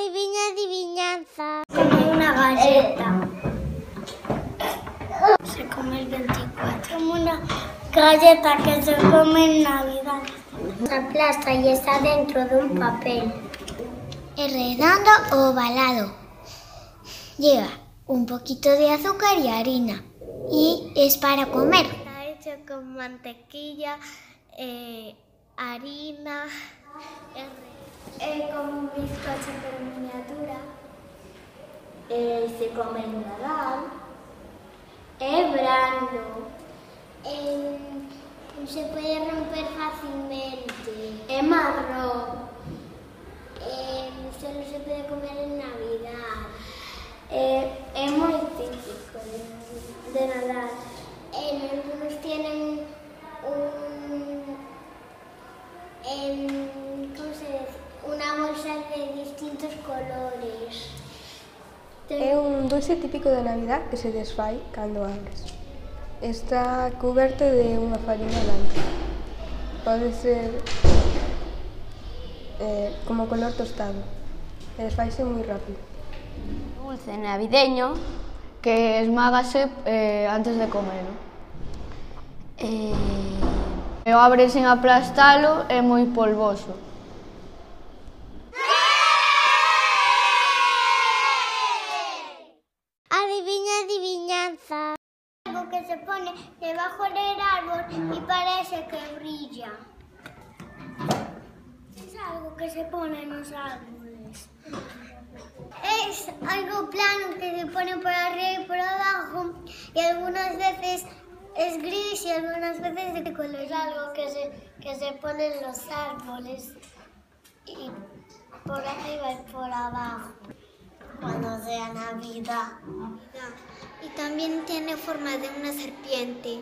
Adiviña adiviñanza. Come una galleta. Se come el 24. Como una galleta que se come en Navidad. Se aplasta y está dentro de un papel. Es redondo o ovalado. Lleva un poquito de azúcar y harina. Y es para comer. Está hecho con mantequilla, eh, harina, É como un bizcocho pero miniatura. Eh, se come en Nadal. É brando. Eh, se pode romper facilmente. É marrón. Ese típico de Navidad que se desfai cando abres. Está cuberto de unha farina blanca. Pode ser eh, como color tostado. E desfaise moi rápido. Dulce navideño que esmágase eh, antes de comer. Eh... E o abres sen aplastalo é moi polvoso. Es algo plano que se pone por arriba y por abajo y algunas veces es gris y algunas veces de color. Es algo que se, que se pone en los árboles y por arriba y por abajo cuando sea Navidad. Y también tiene forma de una serpiente.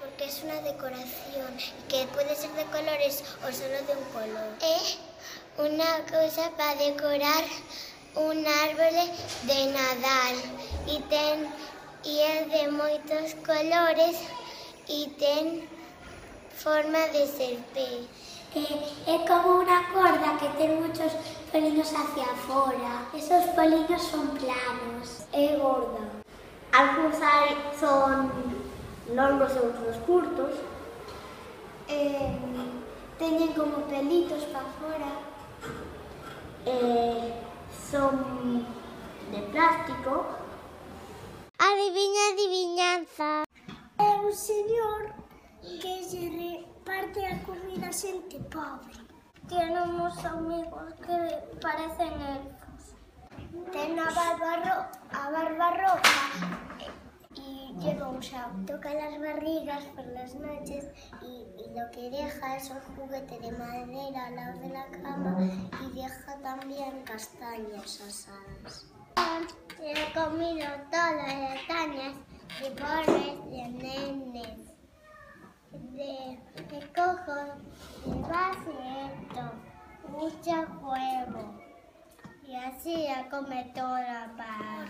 Porque es una decoración que puede ser de colores o solo de un color. Es una cousa para decorar un árbol de Nadal e ten e é de moitos colores e ten forma de serpiente. É, é como unha corda que ten moitos poliños hacia fora. Esos poliños son planos. É gorda. Algúns hai son longos e outros curtos. Eh, teñen como pelitos para fora. Eh, son de plástico. Adiviña adiviñanza. É un señor que se reparte a comida a xente pobre. Tiene unos amigos que parecen elfos. Ten a barba, a barba roja un shao. Toca las barrigas por las noches y, lo que deja es un juguete de madera al lado de la cama y deja también castañas asadas. He comido todas las castañas de pobres, de nenes de, de cojo, de mucho juego. Y así ya come toda la pan.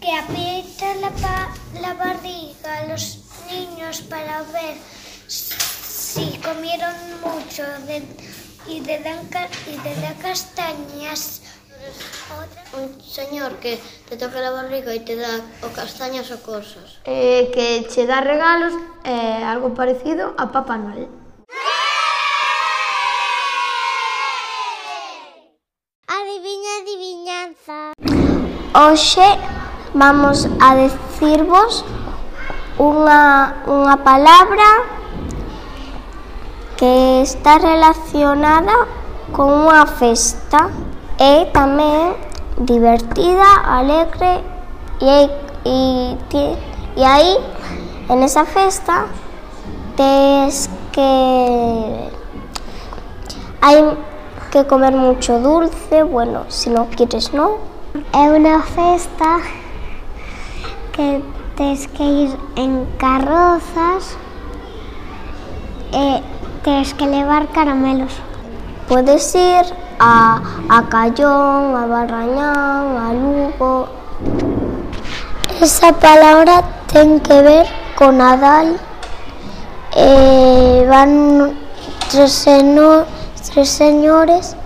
Que aprieta la, pa- la barriga a los niños para ver si comieron mucho de, y, de dan, y de da castañas. Otra- Un señor que te toca la barriga e te dá o castañas ou cosas. Eh, que che dá regalos é algo parecido a Papá Noel. Hoxe vamos a decirvos unha, unha palabra que está relacionada con unha festa e tamén divertida, alegre e, e, e en esa festa tes que que comer mucho dulce, bueno, si no quieres no. É unha festa que tes que ir en carrozas e tes que levar caramelos. Podes ir a, a Cayón, a Barrañán, a Lugo. Esa palabra ten que ver con Nadal. Eh, van tres, tres señores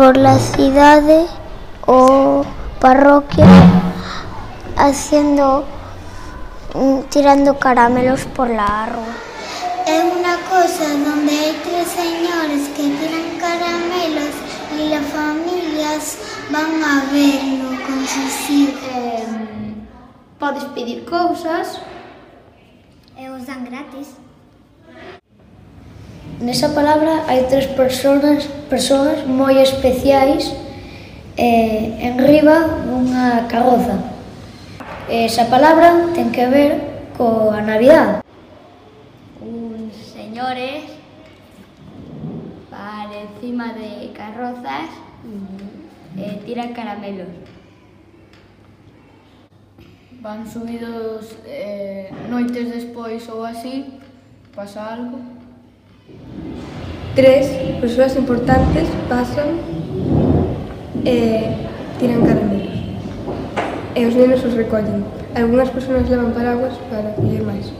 por la cidade o parroquia haciendo mm, tirando caramelos por la rúa. Es una cosa donde hay tres señores que tiran caramelos y las familias van a verlo con sus hijos. Eh, podes pedir cousas. E os dan gratis. Nesa palabra hai tres persoas, persoas moi especiais eh, en riba dunha carroza. Esa palabra ten que ver coa Navidad. Uns señores para encima de carrozas eh, tiran caramelos. Van subidos eh, noites despois ou así, pasa algo. Tres persoas importantes pasan e tiran caramelos. E os nenos os recollen. Algunhas persoas levan paraguas para coller máis.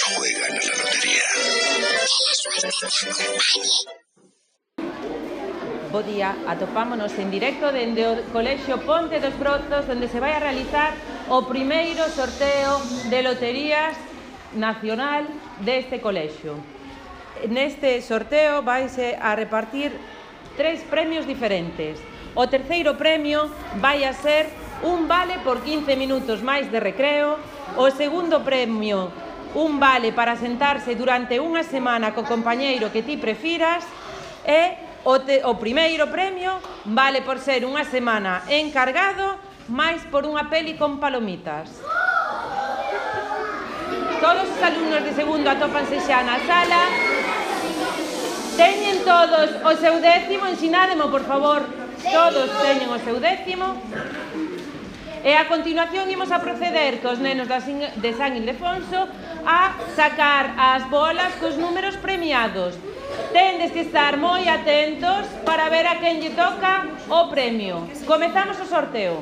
quienes juegan a la lotería. Bo día, atopámonos en directo dende o Colexio Ponte dos Brozos onde se vai a realizar o primeiro sorteo de loterías nacional deste colexio. Neste sorteo vaise a repartir tres premios diferentes. O terceiro premio vai a ser un vale por 15 minutos máis de recreo, o segundo premio un vale para sentarse durante unha semana co compañeiro que ti prefiras e o, te, o primeiro premio vale por ser unha semana encargado máis por unha peli con palomitas. Todos os alumnos de segundo atópanse xa na sala. Teñen todos o seu décimo, ensinádemo, por favor. Todos teñen o seu décimo. E a continuación imos a proceder cos nenos de San Ildefonso a sacar as bolas cos números premiados. Tendes que estar moi atentos para ver a quen lle toca o premio. Comezamos o sorteo.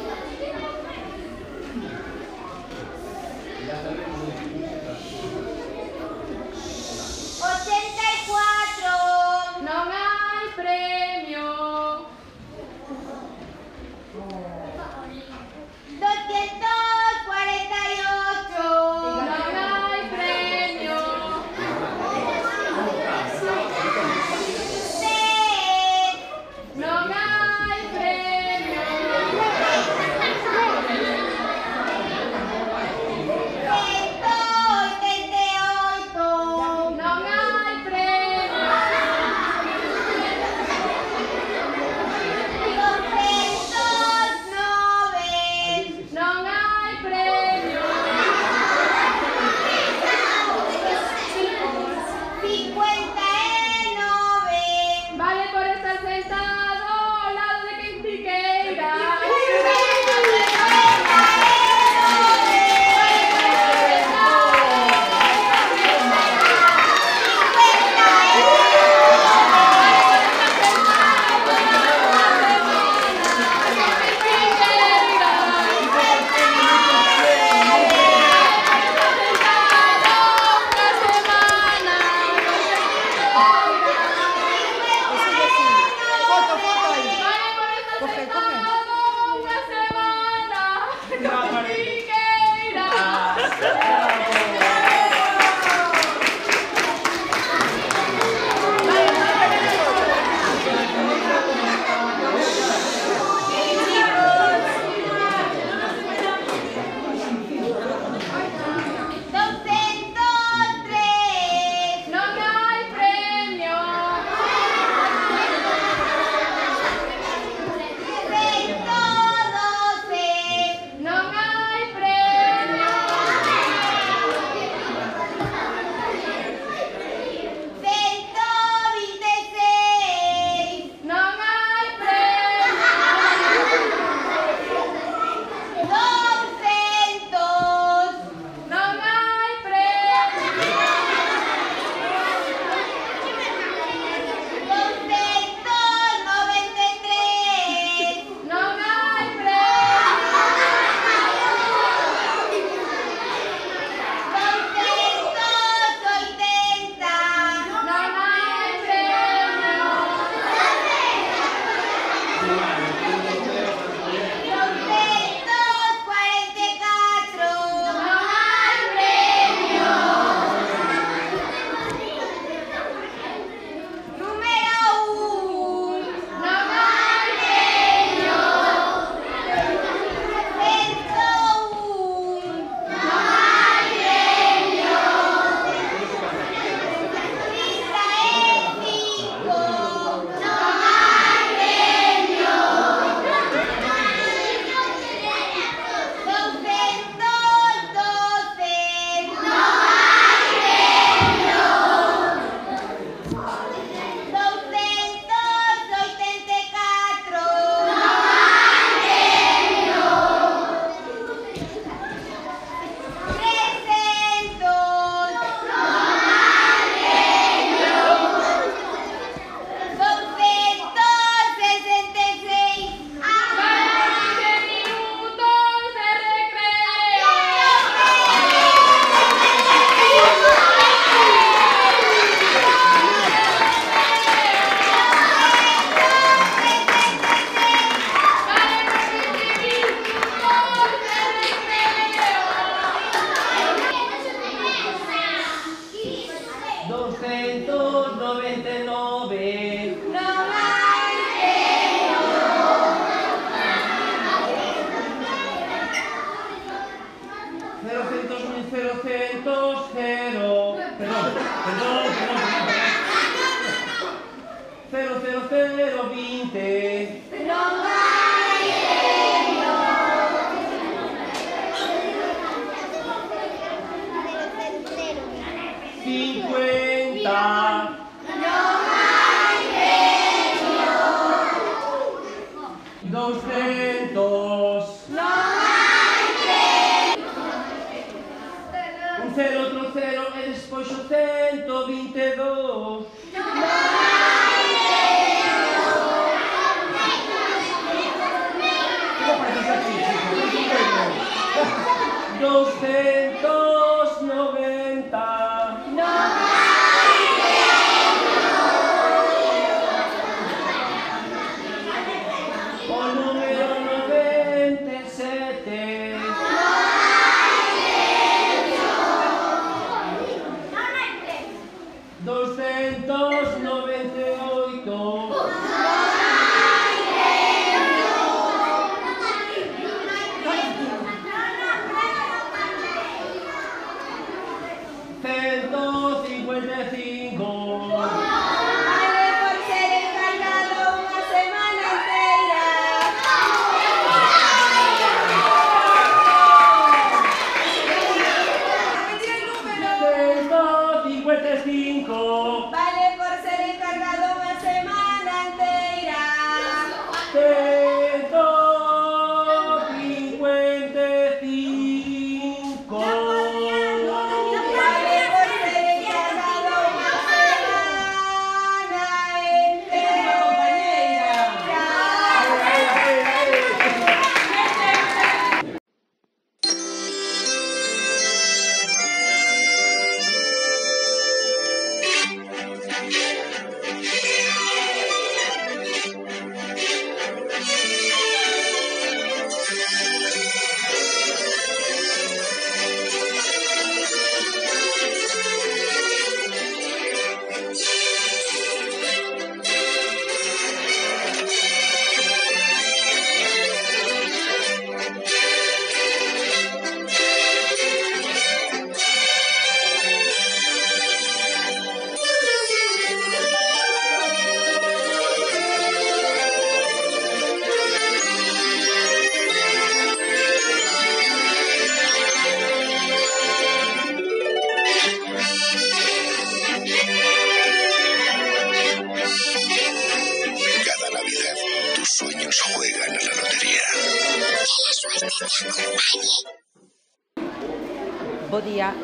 cincuenta.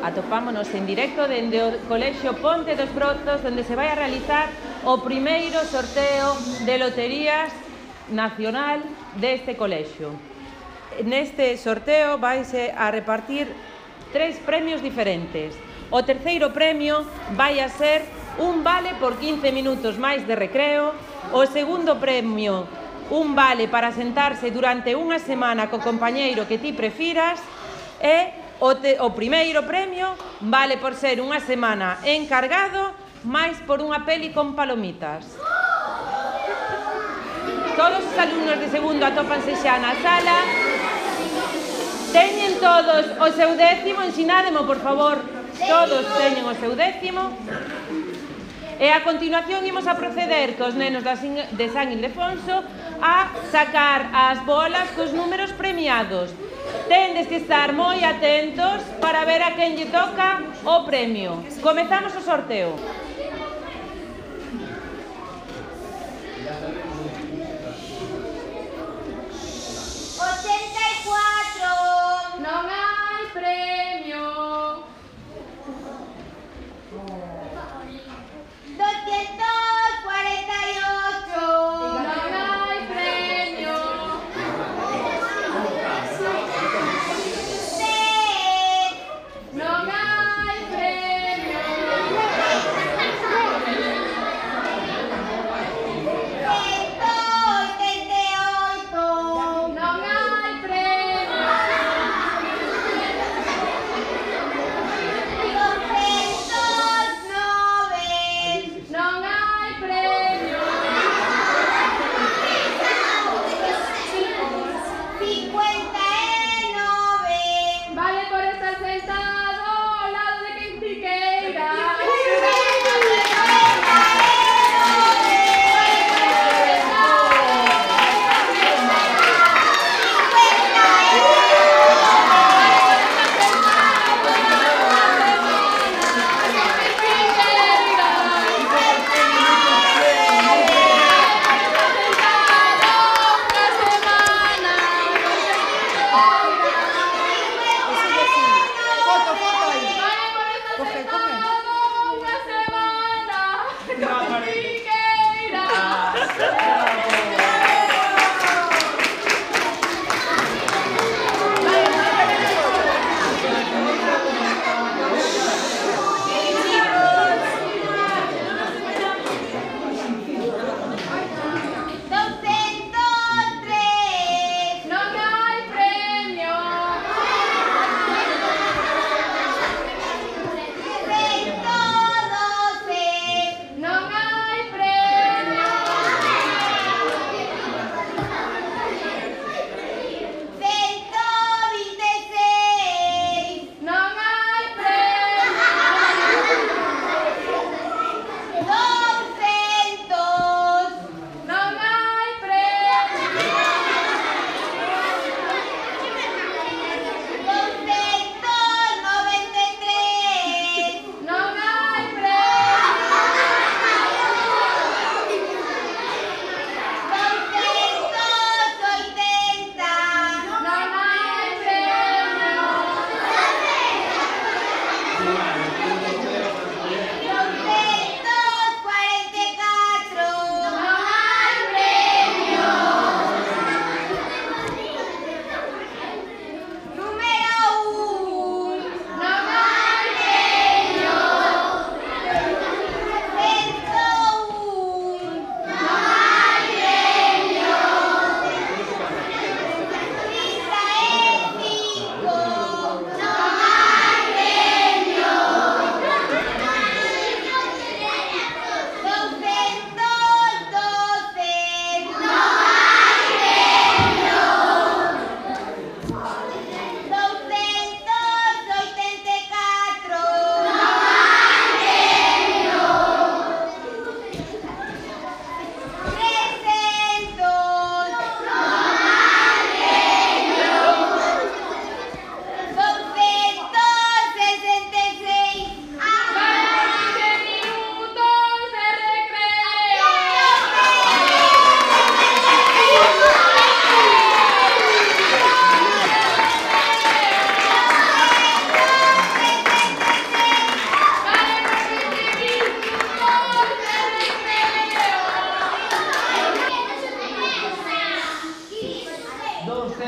Atopámonos en directo dende o Colexio Ponte dos Brozos, onde se vai a realizar o primeiro sorteo de loterías nacional deste colexio. Neste sorteo vaise a repartir tres premios diferentes. O terceiro premio vai a ser un vale por 15 minutos máis de recreo, o segundo premio un vale para sentarse durante unha semana co compañeiro que ti prefiras e O, te, o primeiro premio vale por ser unha semana encargado máis por unha peli con palomitas. Todos os alumnos de segundo atópanse xa na sala. Teñen todos o seu décimo, ensinádemo, por favor. Todos teñen o seu décimo. E a continuación imos a proceder cos nenos de San Ildefonso a sacar as bolas cos números premiados. Tendes que estar moi atentos para ver a quen lle toca o premio. Comezamos o sorteo.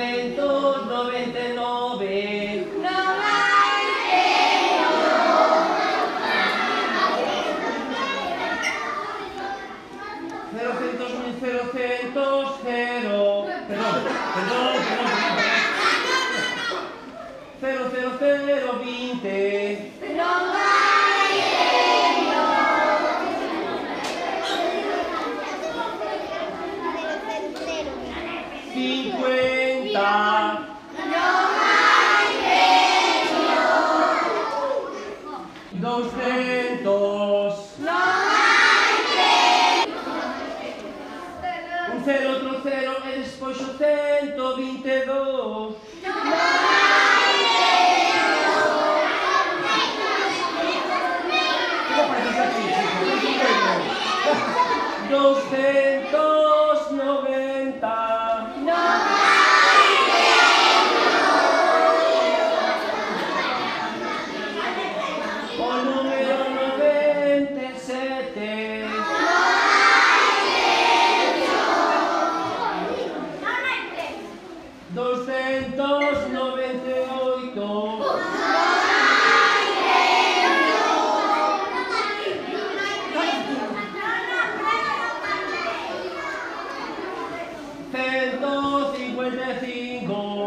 999 sobre em with a thing goes.